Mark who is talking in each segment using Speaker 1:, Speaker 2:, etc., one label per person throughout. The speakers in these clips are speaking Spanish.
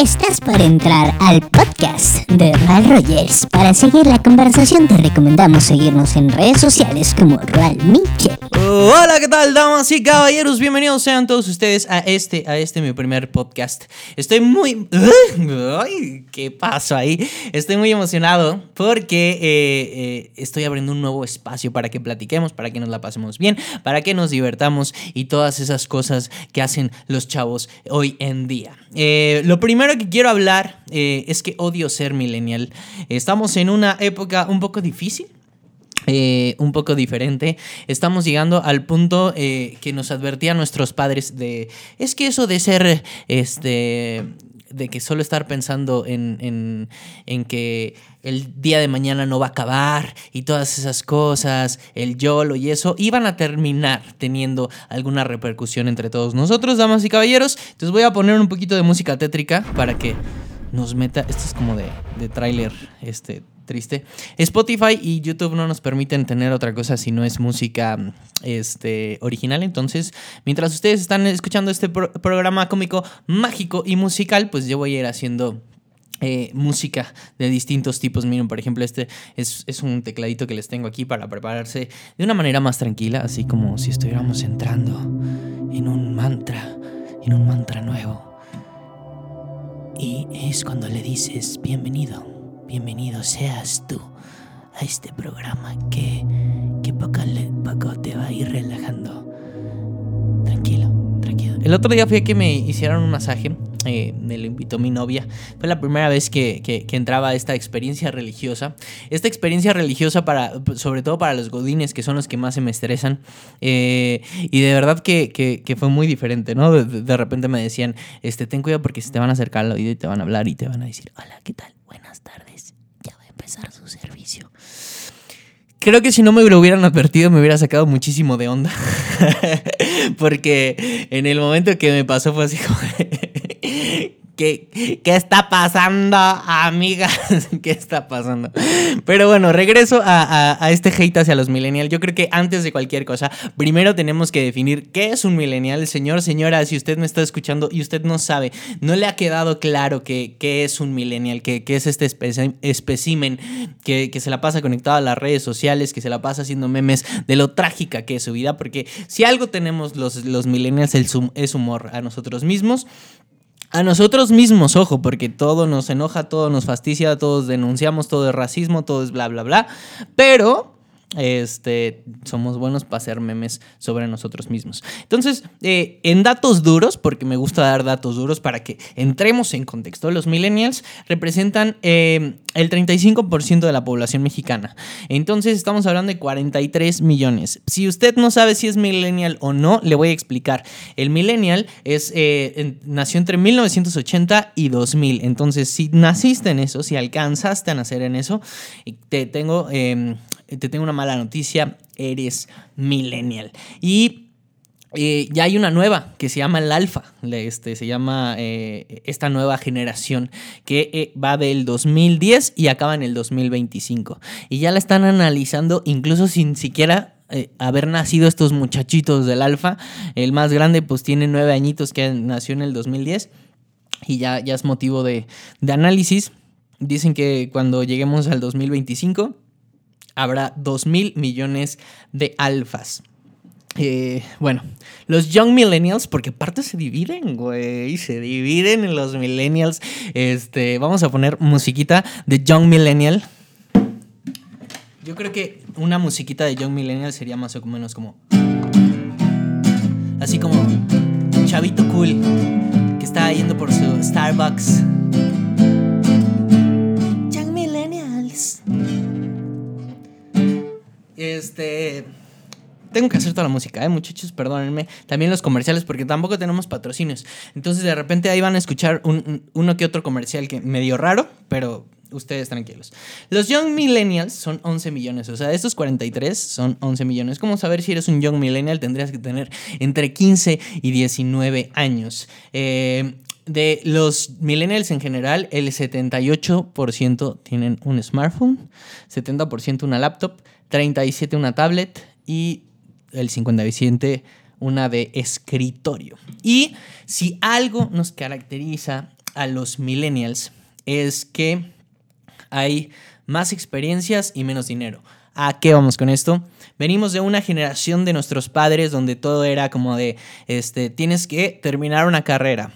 Speaker 1: Estás por entrar al podcast de Ral Rogers. Para seguir la conversación te recomendamos seguirnos en redes sociales como Ral Mitchell.
Speaker 2: Hola, ¿qué tal, damas y caballeros? Bienvenidos sean todos ustedes a este, a este mi primer podcast. Estoy muy... ¿Qué pasó ahí? Estoy muy emocionado porque eh, eh, estoy abriendo un nuevo espacio para que platiquemos, para que nos la pasemos bien, para que nos divertamos y todas esas cosas que hacen los chavos hoy en día. Eh, lo primero que quiero hablar es que odio ser millennial. Estamos en una época un poco difícil. un poco diferente. Estamos llegando al punto que nos advertían nuestros padres de, es que eso de ser, este, de que solo estar pensando en, en, que el día de mañana no va a acabar y todas esas cosas, el YOLO y eso, iban a terminar teniendo alguna repercusión entre todos nosotros, damas y caballeros. Entonces voy a poner un poquito de música tétrica para que nos meta. Esto es como de, de tráiler este, triste. Spotify y YouTube no nos permiten tener otra cosa si no es música este, original. Entonces, mientras ustedes están escuchando este programa cómico, mágico y musical, pues yo voy a ir haciendo eh, música de distintos tipos. Miren, por ejemplo, este es, es, un tecladito que les tengo aquí para prepararse de una manera más tranquila, así como si estuviéramos entrando en un mantra, en un mantra nuevo. Y es cuando le dices, bienvenido bienvenido seas tú a este programa que, que poco, poco te va a ir relajando. Tranquilo, tranquilo. El otro día fui a que me hicieran un masaje. Eh, me lo invitó mi novia. Fue la primera vez que, que, entraba a esta experiencia religiosa. Esta experiencia religiosa para, sobre todo para los godines, que son los que más se me estresan. Eh, y de verdad que, que, fue muy diferente, ¿no? De, repente me decían, este, ten cuidado porque se te van a acercar al oído y te van a hablar y te van a decir, hola, ¿qué tal? Buenas tardes su servicio. Creo que si no me lo hubieran advertido me hubiera sacado muchísimo de onda. Porque en el momento que me pasó fue así como... ¿Qué, está pasando, amigas? ¿Qué está pasando? Pero bueno, regreso a, este hate hacia los millennials. Yo creo que antes de cualquier cosa, primero tenemos que definir qué es un millennial. Señor, señora, si usted me está escuchando y usted no sabe, no le ha quedado claro qué, es un millennial, qué, es este espécimen que, se la pasa conectado a las redes sociales, que se la pasa haciendo memes de lo trágica que es su vida. Porque si algo tenemos los, los millennials es humor a nosotros mismos a nosotros mismos, ojo, porque todo nos enoja, todo nos fastidia, todos denunciamos, todo es racismo, todo es bla, bla, bla. Pero este, somos buenos para hacer memes sobre nosotros mismos. Entonces, eh, en datos duros, porque me gusta dar datos duros para que entremos en contexto, los millennials representan eh, el 35% de la población mexicana. Entonces, estamos hablando de 43 millones. Si usted no sabe si es millennial o no, le voy a explicar. El millennial es, eh, nació entre 1980 y 2000. Entonces, si naciste en eso, si alcanzaste a nacer en eso, te tengo em, te tengo una mala noticia, eres millennial. Y eh, ya hay una nueva que se llama el alfa, este, se llama eh, esta nueva generación que eh, va del 2010 y acaba en el 2025. Y ya la están analizando incluso sin siquiera haber nacido estos muchachitos del alfa. El más grande pues tiene nueve añitos que nació en el 2010 y ya, ya es motivo de, de análisis. Dicen que cuando lleguemos al 2025 habrá 2 mil millones de alfas. Eh, bueno, los Young Millennials, porque aparte se dividen, güey, se dividen en los Millennials. Este, vamos a poner musiquita de Young Millennial. Yo creo que una musiquita de Young Millennial sería más o menos como. Así como. Chavito cool que está yendo por su Starbucks Este. Tengo que hacer toda la música, ¿eh? muchachos, perdónenme. También los comerciales, porque tampoco tenemos patrocinios. Entonces, de repente ahí van a escuchar uno que otro comercial que medio raro, pero ustedes tranquilos. Los Young Millennials son 11 millones, o sea, estos 43 son 11 millones. ¿Cómo saber si eres un Young Millennial? Tendrías que tener entre 15 y 19 años. Eh, de los millennials en general, el 78% tienen un smartphone, 70% una laptop, 37 una tablet y el 57 una de escritorio. Y si algo nos caracteriza a los millennials es que hay más experiencias y menos dinero. ¿A qué vamos con esto? Venimos de una generación de nuestros padres donde todo era como de, este, tienes que terminar una carrera,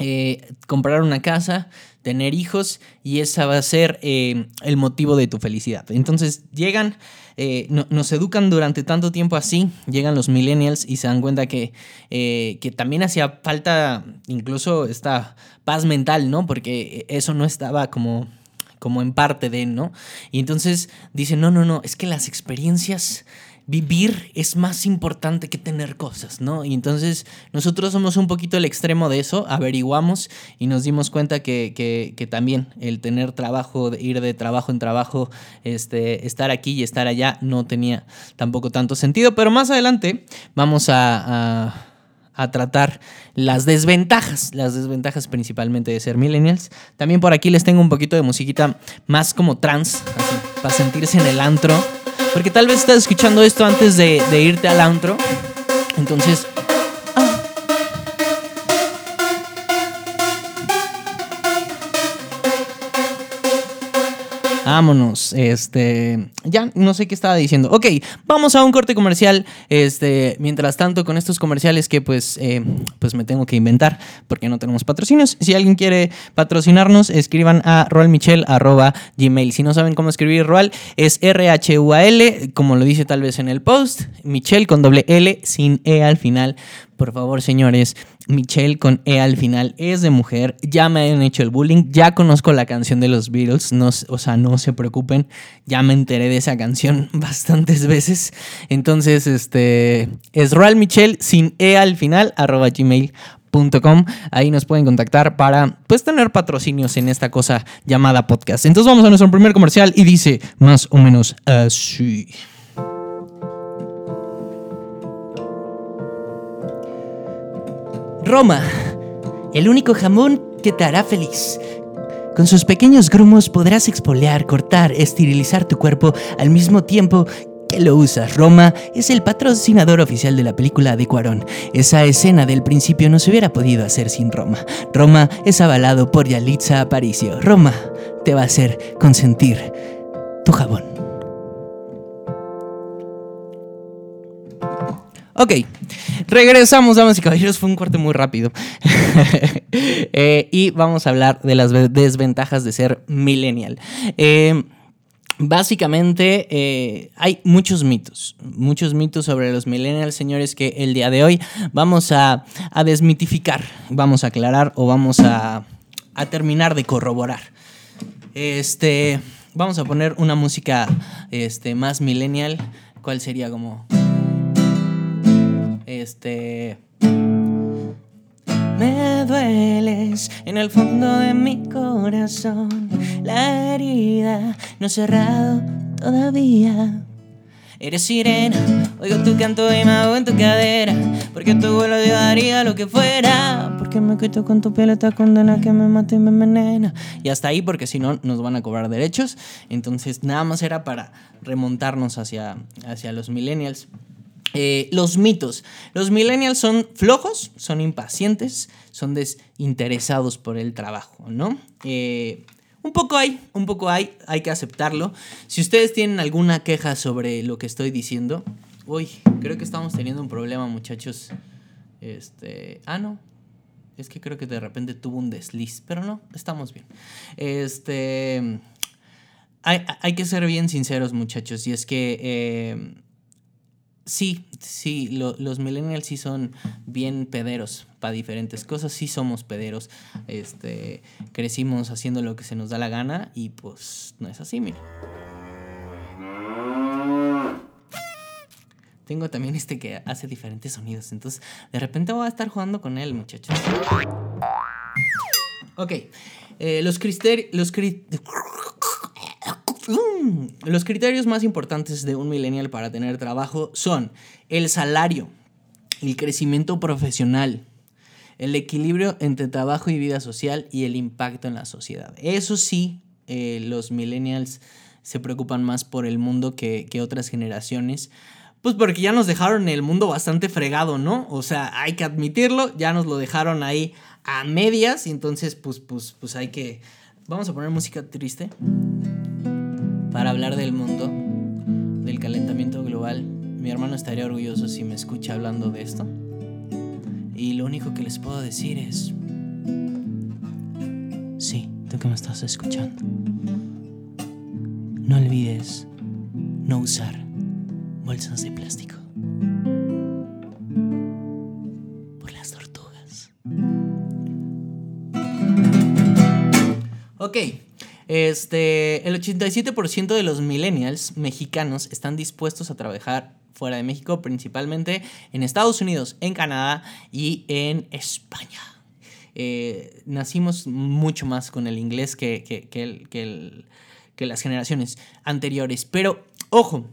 Speaker 2: eh, comprar una casa, tener hijos y esa va a ser eh, el motivo de tu felicidad. Entonces llegan, eh, nos educan durante tanto tiempo así, llegan los millennials y se dan cuenta que, que también hacía falta incluso esta paz mental, ¿no? Porque eso no estaba como como en parte de, ¿no? Y entonces dicen, no, no, no, es que las experiencias vivir es más importante que tener cosas, ¿no? Y entonces nosotros somos un poquito el extremo de eso, averiguamos y nos dimos cuenta que, que, también el tener trabajo, ir de trabajo en trabajo, este, estar aquí y estar allá no tenía tampoco tanto sentido, pero más adelante vamos a, a tratar las desventajas, las desventajas principalmente de ser millennials. También por aquí les tengo un poquito de musiquita más como trans, así, para sentirse en el antro. Porque tal vez estás escuchando esto antes de, irte al antro. Entonces, Vámonos. Este. Ya no sé qué estaba diciendo. Ok, vamos a un corte comercial. Este. Mientras tanto, con estos comerciales que pues. Eh, pues me tengo que inventar. Porque no tenemos patrocinios. Si alguien quiere patrocinarnos, escriban a roalmichel.gmail. Si no saben cómo escribir Roal, es R-H-U-A-L. Como lo dice tal vez en el post. Michel con doble L sin E al final. Por favor, señores, Michelle con E al final es de mujer. Ya me han hecho el bullying. Ya conozco la canción de los Beatles. No, o sea, no se preocupen. Ya me enteré de esa canción bastantes veces. Entonces, este es Royal Michelle sin E al final, arroba gmail.com. Ahí nos pueden contactar para pues tener patrocinios en esta cosa llamada podcast. Entonces vamos a nuestro primer comercial y dice más o menos así. Roma, el único jamón que te hará feliz. Con sus pequeños grumos podrás expoliar, cortar, esterilizar tu cuerpo al mismo tiempo que lo usas. Roma es el patrocinador oficial de la película de Cuarón. Esa escena del principio no se hubiera podido hacer sin Roma. Roma es avalado por Yalitza Aparicio. Roma te va a hacer consentir tu jabón. Ok, regresamos, damas y caballeros. Fue un corte muy rápido. Eh, y vamos a hablar de las desventajas de ser millennial. Eh, básicamente eh, hay muchos mitos, muchos mitos sobre los millennials, señores, que el día de hoy vamos a, desmitificar, vamos a aclarar o vamos a, a terminar de corroborar. Este, vamos a poner una música este, más millennial. ¿Cuál sería como... Este. Me dueles en el fondo de mi corazón. La herida no ha cerrado todavía. Eres sirena, oigo tu canto y me hago en tu cadera. Porque tu vuelo yo daría lo que fuera. Porque me quito con tu piel esta condena que me mata y me envenena. Y hasta ahí, porque si no, nos van a cobrar derechos. Entonces, nada más era para remontarnos hacia, hacia los millennials. Eh, los mitos. Los millennials son flojos, son impacientes, son desinteresados por el trabajo, ¿no? Eh, un poco hay, un poco hay, hay que aceptarlo. Si ustedes tienen alguna queja sobre lo que estoy diciendo, uy, creo que estamos teniendo un problema, muchachos. Este, ah, no. Es que creo que de repente tuvo un desliz, pero no, estamos bien. Este, hay, que ser bien sinceros, muchachos, y es que eh, Sí, sí, los millennials sí son bien pederos para diferentes cosas, sí somos pederos, este, crecimos haciendo lo que se nos da la gana y pues no es así, mira. Tengo también este que hace diferentes sonidos, entonces de repente voy a estar jugando con él, muchachos. Ok, eh, los criterios... Los Mm, los criterios más importantes de un millennial para tener trabajo son el salario, el crecimiento profesional, el equilibrio entre trabajo y vida social y el impacto en la sociedad. Eso sí, eh, los millennials se preocupan más por el mundo que, otras generaciones Pues porque ya nos dejaron el mundo bastante fregado, ¿no? O sea, hay que admitirlo, ya nos lo dejaron ahí a medias, y entonces pues, pues, pues hay que... Vamos a poner música triste para hablar del mundo, del calentamiento global. Mi hermano estaría orgulloso si me escucha hablando de esto. Y lo único que les puedo decir es... Sí, tú que me estás escuchando. No olvides no usar bolsas de plástico. Por las tortugas. Ok, este, el 87% de los millennials mexicanos están dispuestos a trabajar fuera de México, principalmente en Estados Unidos, en Canadá y en España. Eh, nacimos mucho más con el inglés que, que, que las generaciones anteriores. Pero, ojo,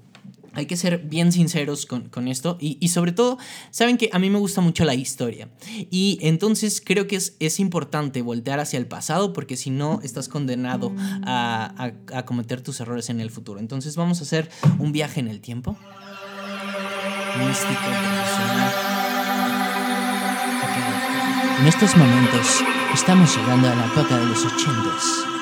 Speaker 2: hay que ser bien sinceros con, esto y, sobre todo, saben que a mí me gusta mucho la historia y entonces creo que es, es importante voltear hacia el pasado porque si no estás condenado a, cometer tus errores en el futuro. Entonces vamos a hacer un viaje en el tiempo. Místico, En estos momentos estamos llegando a la época de los ochentas.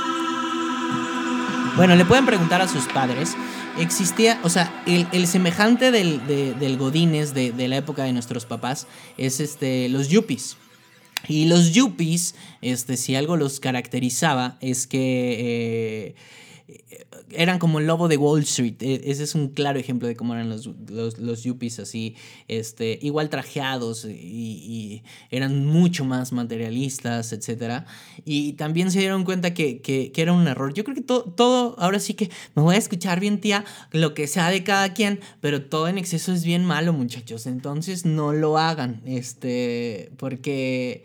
Speaker 2: Bueno, le pueden preguntar a sus padres existía, o sea, el, semejante del, del Godines de, la época de nuestros papás es este, los yuppies. Y los yuppies, este, si algo los caracterizaba, es que eh, eran como el lobo de Wall Street. E, ese es un claro ejemplo de cómo eran los, los, yuppies así, este, igual trajeados y, eran mucho más materialistas, etc. Y también se dieron cuenta que, era un error. Yo creo que todo, ahora sí que me voy a escuchar bien, tía, lo que sea de cada quien, pero todo en exceso es bien malo, muchachos. Entonces no lo hagan, este, porque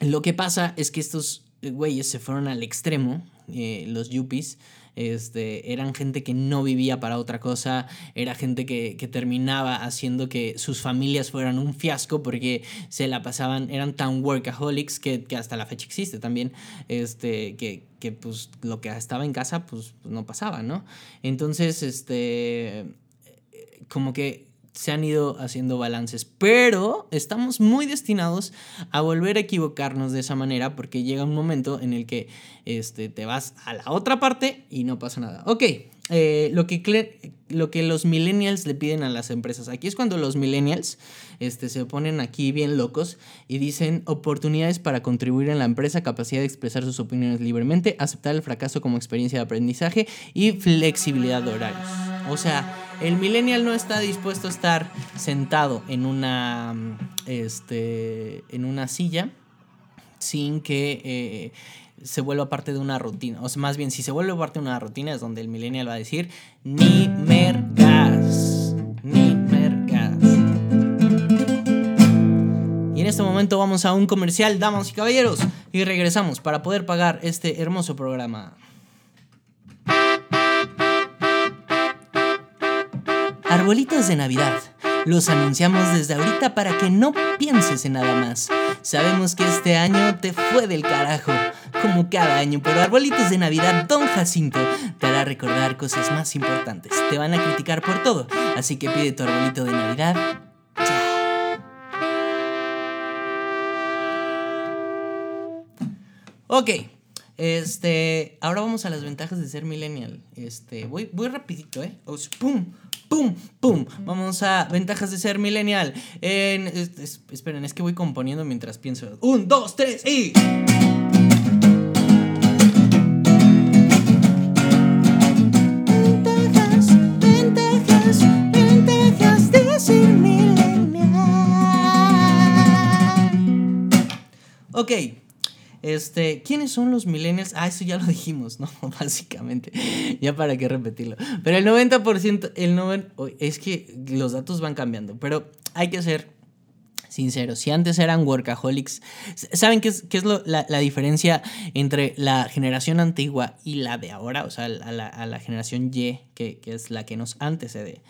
Speaker 2: lo que pasa es que estos güeyes se fueron al extremo, eh, los yuppies, este, eran gente que no vivía para otra cosa, era gente que, terminaba haciendo que sus familias fueran un fiasco porque se la pasaban, eran tan workaholics que, hasta la fecha existe también, este, que, que pues lo que estaba en casa pues, no pasaba, ¿no? Entonces, este, como que se han ido haciendo balances, pero estamos muy destinados a volver a equivocarnos de esa manera porque llega un momento en el que este, te vas a la otra parte y no pasa nada. Ok, eh, lo, que, lo que los millennials le piden a las empresas. Aquí es cuando los millennials este, se ponen aquí bien locos y dicen oportunidades para contribuir en la empresa, capacidad de expresar sus opiniones libremente, aceptar el fracaso como experiencia de aprendizaje y flexibilidad de horarios. O sea, el millennial no está dispuesto a estar sentado en una, este, en una silla sin que eh, se vuelva parte de una rutina. O sea, más bien, si se vuelve parte de una rutina es donde el millennial va a decir, ni mergas, ni mergas. Y en este momento vamos a un comercial, damas y caballeros, y regresamos para poder pagar este hermoso programa. Arbolitos de Navidad. Los anunciamos desde ahorita para que no pienses en nada más. Sabemos que este año te fue del carajo, como cada año, pero Arbolitos de Navidad Don Jacinto te hará recordar cosas más importantes. Te van a criticar por todo, así que pide tu arbolito de Navidad ya. Ok, este, ahora vamos a las ventajas de ser millennial. Este, voy, voy rapidito, ¿eh? ¡Pum! ¡Pum! ¡Pum! Vamos a ventajas de ser millennial. En, esperen, es que voy componiendo mientras pienso. Un, dos, tres y... Ventajas, ventajas, ventajas de ser millennial. Ok. Este, ¿quiénes son los millennials? Ah, eso ya lo dijimos, ¿no? Básicamente. Ya para qué repetirlo. Pero el 90%, el 90, es que los datos van cambiando, pero hay que ser sinceros. Si antes eran workaholics, ¿saben qué es, qué es la, diferencia entre la generación antigua y la de ahora? O sea, a la, generación Y, que, es la que nos antecede.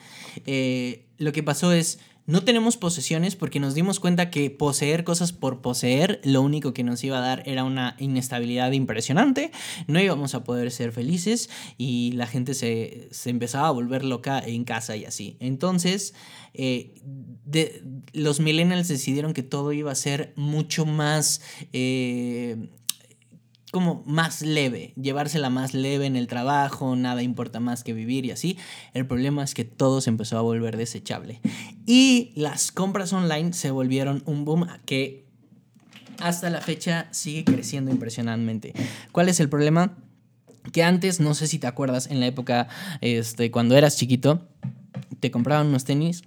Speaker 2: Eh, lo que pasó es no tenemos posesiones porque nos dimos cuenta que poseer cosas por poseer lo único que nos iba a dar era una inestabilidad impresionante, no íbamos a poder ser felices y la gente se, empezaba a volver loca en casa y así. Entonces, eh, los millennials decidieron que todo iba a ser mucho más... Eh, como más leve, llevársela más leve en el trabajo, nada importa más que vivir y así. El problema es que todo se empezó a volver desechable. Y las compras online se volvieron un boom que hasta la fecha sigue creciendo impresionantemente. ¿Cuál es el problema? Que antes, no sé si te acuerdas, en la época, este, cuando eras chiquito, te compraban unos tenis,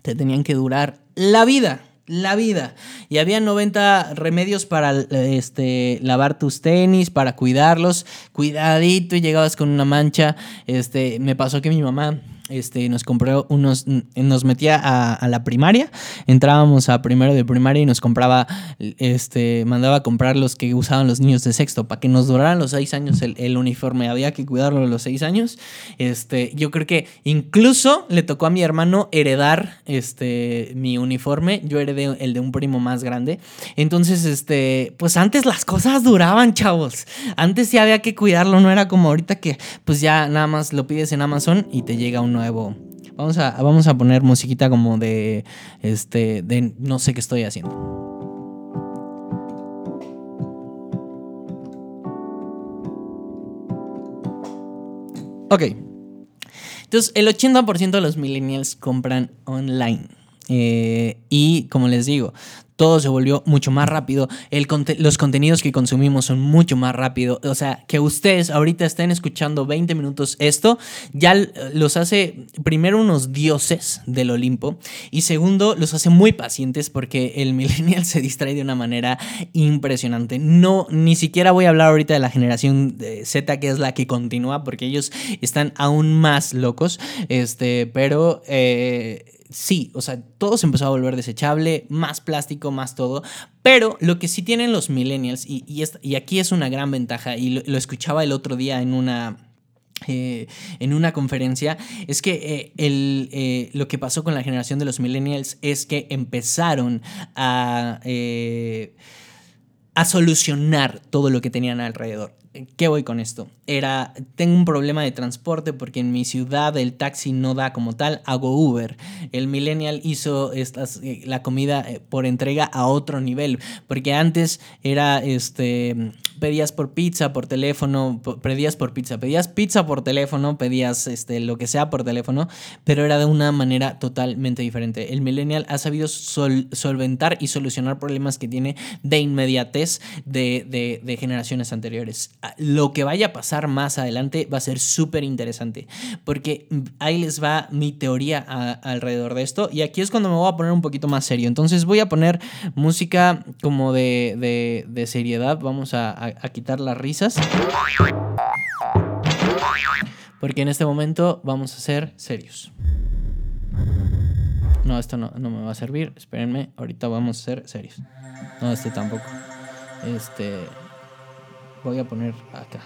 Speaker 2: te tenían que durar la vida la vida. Y había 90 remedios para este, lavar tus tenis, para cuidarlos. Cuidadito y llegabas con una mancha. Este, me pasó que mi mamá este, nos compró unos, nos metía a, la primaria, entrábamos a primero de primaria y nos compraba, este, mandaba a comprar los que usaban los niños de sexto para que nos duraran los seis años el, uniforme, había que cuidarlo los seis años, este, yo creo que incluso le tocó a mi hermano heredar, este, mi uniforme, yo heredé el de un primo más grande, entonces, este, pues antes las cosas duraban, chavos, antes sí había que cuidarlo, no era como ahorita que, pues ya nada más lo pides en Amazon y te llega un nuevo. Vamos a, vamos a poner musiquita como de, este, de no sé qué estoy haciendo. Ok. Entonces, el 80% de los millennials compran online. Eh, y como les digo, todo se volvió mucho más rápido, los contenidos que consumimos son mucho más rápido, o sea, que ustedes ahorita estén escuchando 20 minutos esto, ya los hace primero unos dioses del Olimpo y segundo los hace muy pacientes porque el millennial se distrae de una manera impresionante. No, ni siquiera voy a hablar ahorita de la generación Z que es la que continúa porque ellos están aún más locos, este, pero... Eh, sí, o sea, todo se empezó a volver desechable, más plástico, más todo. Pero lo que sí tienen los millennials, y, y, aquí es una gran ventaja, y lo, escuchaba el otro día en una... Eh, en una conferencia es que eh, eh, lo que pasó con la generación de los millennials es que empezaron a, a solucionar todo lo que tenían alrededor. ¿Qué voy con esto? Era, tengo un problema de transporte porque en mi ciudad el taxi no da como tal, hago Uber. El millennial hizo estas, eh, la comida eh, por entrega a otro nivel, porque antes era, este, pedías por pizza, por teléfono, pedías por pizza, pedías pizza por teléfono, pedías este, lo que sea por teléfono, pero era de una manera totalmente diferente. El millennial ha sabido solventar y solucionar problemas que tiene de inmediatez de, de generaciones anteriores lo que vaya a pasar más adelante va a ser súper interesante, porque ahí les va mi teoría alrededor de esto, y aquí es cuando me voy a poner un poquito más serio. Entonces voy a poner música como de, de, seriedad, vamos a, quitar las risas. Porque en este momento vamos a ser serios. No, esto no, no, me va a servir. Espérenme, ahorita vamos a ser serios. No, este tampoco. Este voy a poner acá.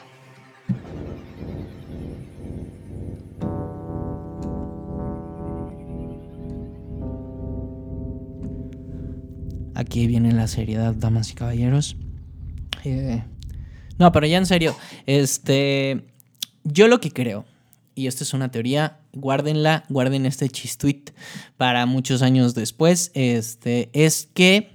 Speaker 2: Aquí viene la seriedad, damas y caballeros. Eh, no, pero ya en serio, este, yo lo que creo, y esta es una teoría, guárdenla, guarden este chistuit para muchos años después, este, es que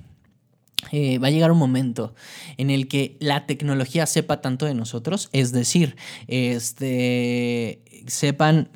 Speaker 2: eh, va a llegar un momento en el que la tecnología sepa tanto de nosotros, es decir, este, sepan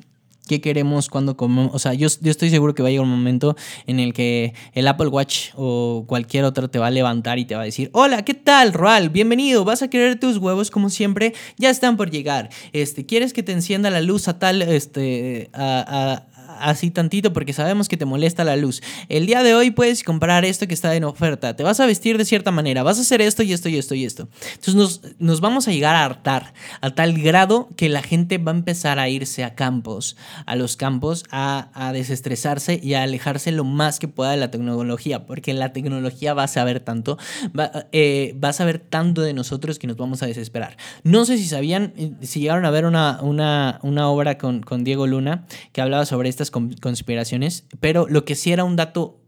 Speaker 2: qué queremos cuando comemos. O sea, yo, yo, estoy seguro que va a llegar un momento en el que el Apple Watch o cualquier otro te va a levantar y te va a decir, hola, ¿qué tal, Roal? Bienvenido, vas a querer tus huevos como siempre, ya están por llegar. Este, ¿quieres que te encienda la luz a tal, este, a, así tantito porque sabemos que te molesta la luz. El día de hoy puedes comprar esto que está en oferta. Te vas a vestir de cierta manera. Vas a hacer esto y esto y esto y esto. Entonces nos, nos vamos a llegar a hartar a tal grado que la gente va a empezar a irse a campos, a los campos, a, a desestresarse y a alejarse lo más que pueda de la tecnología. Porque la tecnología va a saber tanto, va, eh, a saber tanto de nosotros que nos vamos a desesperar. No sé si sabían, eh, si llegaron a ver una, una, una obra con, con Diego Luna que hablaba sobre estas conspiraciones, pero lo que sí era un dato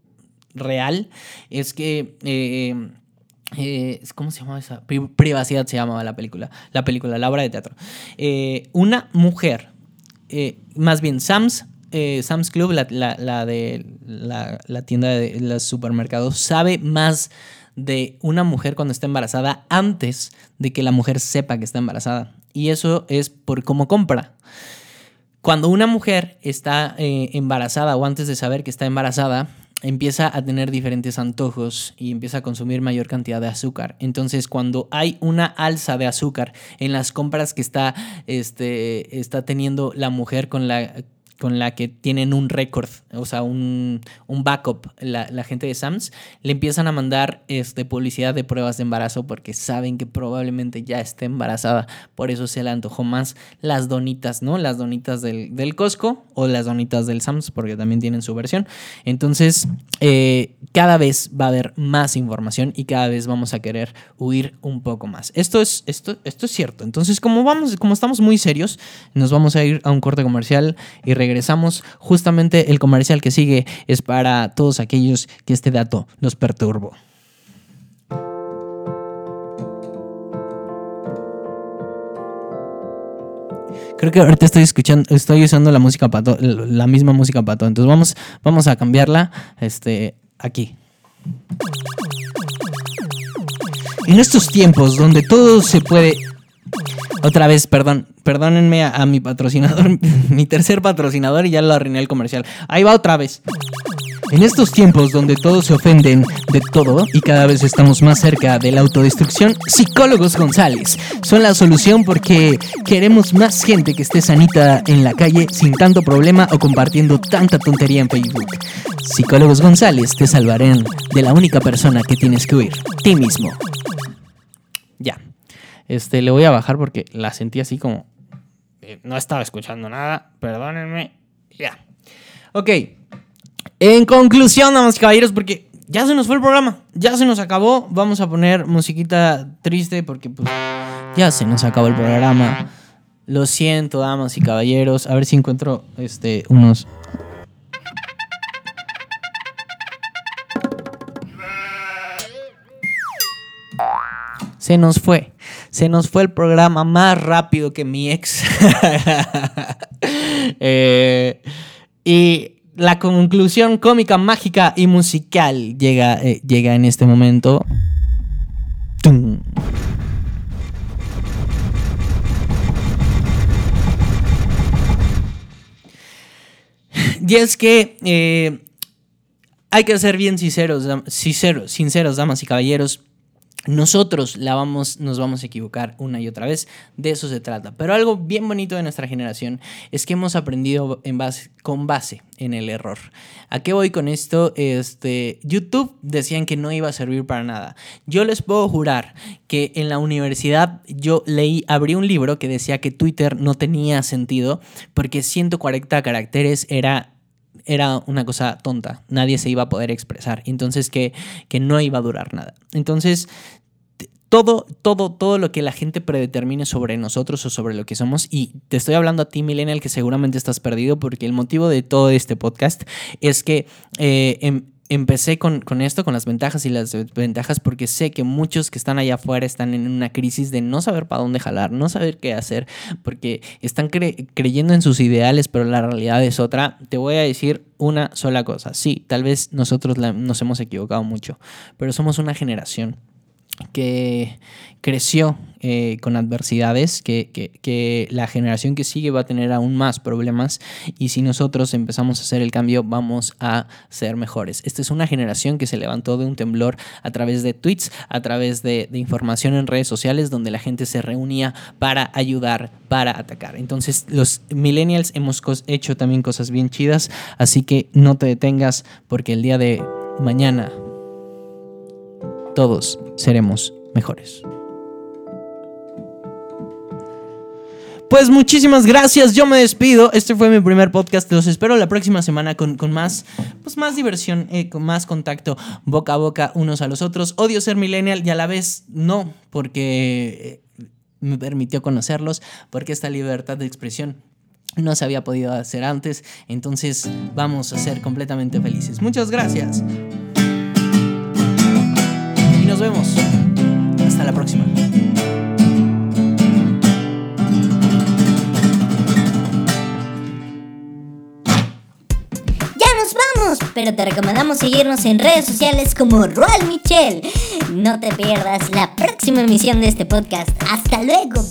Speaker 2: real es que... Eh, eh, ¿Cómo se llama esa? Privacidad se llamaba la película. La película, la obra de teatro. una mujer, más bien Sam's Sam's Club, la, de la, la, tienda de los supermercados, sabe más de una mujer cuando está embarazada antes de que la mujer sepa que está embarazada. Y eso es por cómo compra. Cuando una mujer está eh, embarazada o antes de saber que está embarazada, empieza a tener diferentes antojos y empieza a consumir mayor cantidad de azúcar. Entonces, cuando hay una alza de azúcar en las compras que está, este, está teniendo la mujer con la con la que tienen un récord, o sea, un, backup, la, gente de SAMS, le empiezan a mandar este, publicidad de pruebas de embarazo porque saben que probablemente ya esté embarazada. Por eso se le antojó más las donitas, ¿no? Las donitas del, del Costco o las donitas del SAMS, porque también tienen su versión. Entonces, eh, cada vez va a haber más información y cada vez vamos a querer huir un poco más. Esto es, esto, esto es cierto. Entonces, como, vamos, como estamos muy serios, nos vamos a ir a un corte comercial y regresamos regresamos. Justamente el comercial que sigue es para todos aquellos que este dato los perturbó. Creo que ahorita estoy escuchando, estoy usando la música pato, la misma música pato. Entonces vamos, vamos a cambiarla este, aquí. En estos tiempos donde todo se puede otra vez, perdón, perdónenme a, mi patrocinador, mi tercer patrocinador y ya lo arruiné el comercial. Ahí va otra vez. En estos tiempos donde todos se ofenden de todo y cada vez estamos más cerca de la autodestrucción, Psicólogos González son la solución porque queremos más gente que esté sanita en la calle sin tanto problema o compartiendo tanta tontería en Facebook. Psicólogos González te salvarán de la única persona que tienes que huir, ti mismo. Este, le voy a bajar porque la sentí así como. Eh, no estaba escuchando nada. Perdónenme. Ya. Ok. En conclusión, damas y caballeros, porque ya se nos fue el programa. Ya se nos acabó. Vamos a poner musiquita triste porque pues ya se nos acabó el programa. Lo siento, damas y caballeros. A ver si encuentro este unos se nos fue. Se nos fue el programa más rápido que mi ex. Eh, y la conclusión cómica, mágica y musical llega, eh, llega en este momento. Y es que eh, hay que ser bien sinceros, sinceros, sinceros, damas y caballeros nosotros la vamos, nos vamos a equivocar una y otra vez. De eso se trata. Pero algo bien bonito de nuestra generación es que hemos aprendido en base, con base en el error. ¿A qué voy con esto? Este, YouTube decían que no iba a servir para nada. Yo les puedo jurar que en la universidad yo leí, abrí un libro que decía que Twitter no tenía sentido porque 140 caracteres era era una cosa tonta, nadie se iba a poder expresar, entonces que, que no iba a durar nada. Entonces, todo, todo, todo lo que la gente predetermine sobre nosotros o sobre lo que somos. Y te estoy hablando a ti, Millennial, que seguramente estás perdido, porque el motivo de todo este podcast es que eh, em, empecé con, esto, con las ventajas y las desventajas, porque sé que muchos que están allá afuera están en una crisis de no saber para dónde jalar, no saber qué hacer, porque están creyendo en sus ideales, pero la realidad es otra. Te voy a decir una sola cosa. Sí, tal vez nosotros nos hemos equivocado mucho, pero somos una generación que creció eh, con adversidades, que, la generación que sigue va a tener aún más problemas y si nosotros empezamos a hacer el cambio vamos a ser mejores. Esta es una generación que se levantó de un temblor a través de tweets, a través de, de información en redes sociales donde la gente se reunía para ayudar, para atacar. Entonces los millennials hemos hecho también cosas bien chidas, así que no te detengas porque el día de mañana todos seremos mejores. Pues muchísimas gracias, yo me despido. Este fue mi primer podcast. Los espero la próxima semana con, más, pues más diversión, eh, con más contacto boca a boca unos a los otros. Odio ser millennial y a la vez no, porque eh, me permitió conocerlos, porque esta libertad de expresión no se había podido hacer antes, entonces vamos a ser completamente felices. Muchas gracias. Nos vemos. Hasta la próxima.
Speaker 1: Ya nos vamos, pero te recomendamos seguirnos en redes sociales como Roal Michel. No te pierdas la próxima emisión de este podcast. Hasta luego.